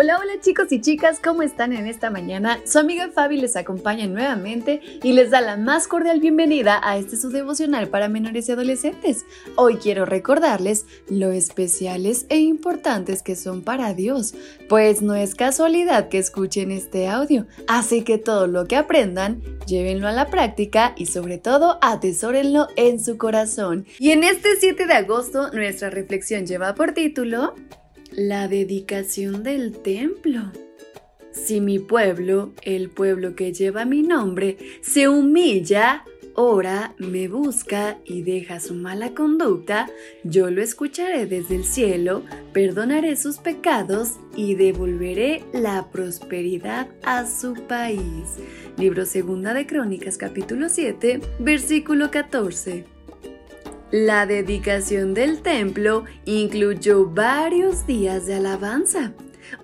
Hola, hola chicos y chicas, ¿cómo están en esta mañana? Su amiga Fabi les acompaña nuevamente y les da la más cordial bienvenida a este su devocional para menores y adolescentes. Hoy quiero recordarles lo especiales e importantes que son para Dios, pues no es casualidad que escuchen este audio, así que todo lo que aprendan, llévenlo a la práctica y sobre todo atesórenlo en su corazón. Y en este 7 de agosto nuestra reflexión lleva por título la dedicación del templo. Si mi pueblo, el pueblo que lleva mi nombre, se humilla, ora, me busca y deja su mala conducta, yo lo escucharé desde el cielo, perdonaré sus pecados y devolveré la prosperidad a su país. Libro Segunda de Crónicas capítulo 7, versículo 14. La dedicación del templo incluyó varios días de alabanza.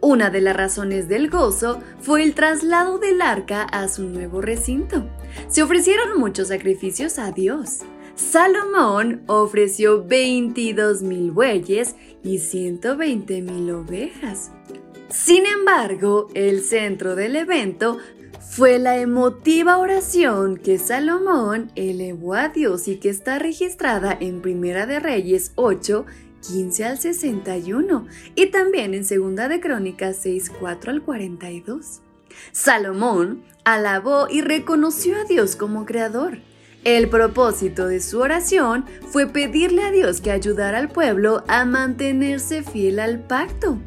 Una de las razones del gozo fue el traslado del arca a su nuevo recinto. Se ofrecieron muchos sacrificios a Dios. Salomón ofreció 22 mil bueyes y 120 mil ovejas. Sin embargo, el centro del evento fue la emotiva oración que Salomón elevó a Dios y que está registrada en Primera de Reyes 8, 15 al 61 y también en Segunda de Crónicas 6, 4 al 42. Salomón alabó y reconoció a Dios como creador. El propósito de su oración fue pedirle a Dios que ayudara al pueblo a mantenerse fiel al pacto.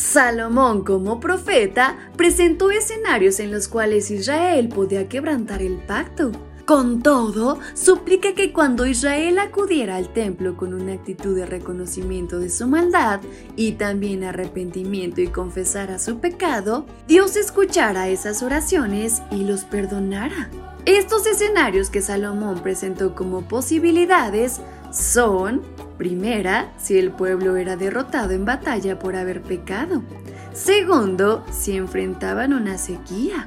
Salomón como profeta presentó escenarios en los cuales Israel podía quebrantar el pacto. Con todo, suplica que cuando Israel acudiera al templo con una actitud de reconocimiento de su maldad y también arrepentimiento y confesara su pecado, Dios escuchara esas oraciones y los perdonara. Estos escenarios que Salomón presentó como posibilidades son Primera, si el pueblo era derrotado en batalla por haber pecado. Segundo, si enfrentaban una sequía.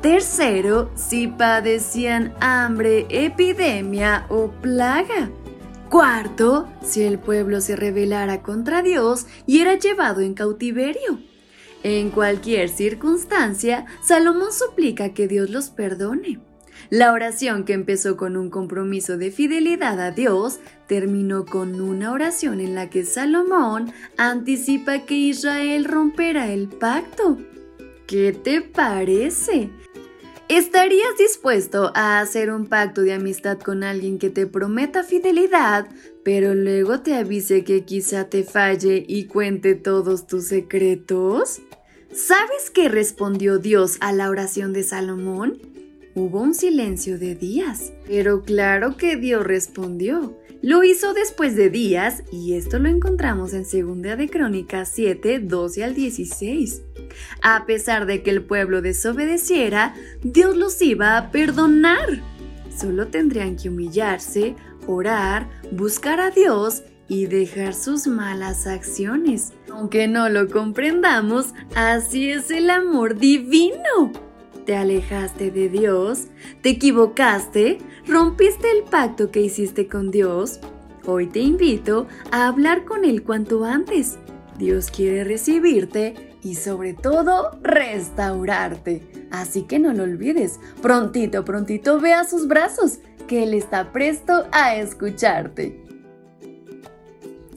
Tercero, si padecían hambre, epidemia o plaga. Cuarto, si el pueblo se rebelara contra Dios y era llevado en cautiverio. En cualquier circunstancia, Salomón suplica que Dios los perdone. La oración que empezó con un compromiso de fidelidad a Dios terminó con una oración en la que Salomón anticipa que Israel romperá el pacto. ¿Qué te parece? ¿Estarías dispuesto a hacer un pacto de amistad con alguien que te prometa fidelidad, pero luego te avise que quizá te falle y cuente todos tus secretos? ¿Sabes qué respondió Dios a la oración de Salomón? Hubo un silencio de días, pero claro que Dios respondió. Lo hizo después de días y esto lo encontramos en 2 de Crónicas 7, 12 al 16. A pesar de que el pueblo desobedeciera, Dios los iba a perdonar. Solo tendrían que humillarse, orar, buscar a Dios y dejar sus malas acciones. Aunque no lo comprendamos, así es el amor divino te alejaste de Dios, te equivocaste, rompiste el pacto que hiciste con Dios, hoy te invito a hablar con Él cuanto antes. Dios quiere recibirte y sobre todo restaurarte. Así que no lo olvides, prontito, prontito ve a sus brazos, que Él está presto a escucharte.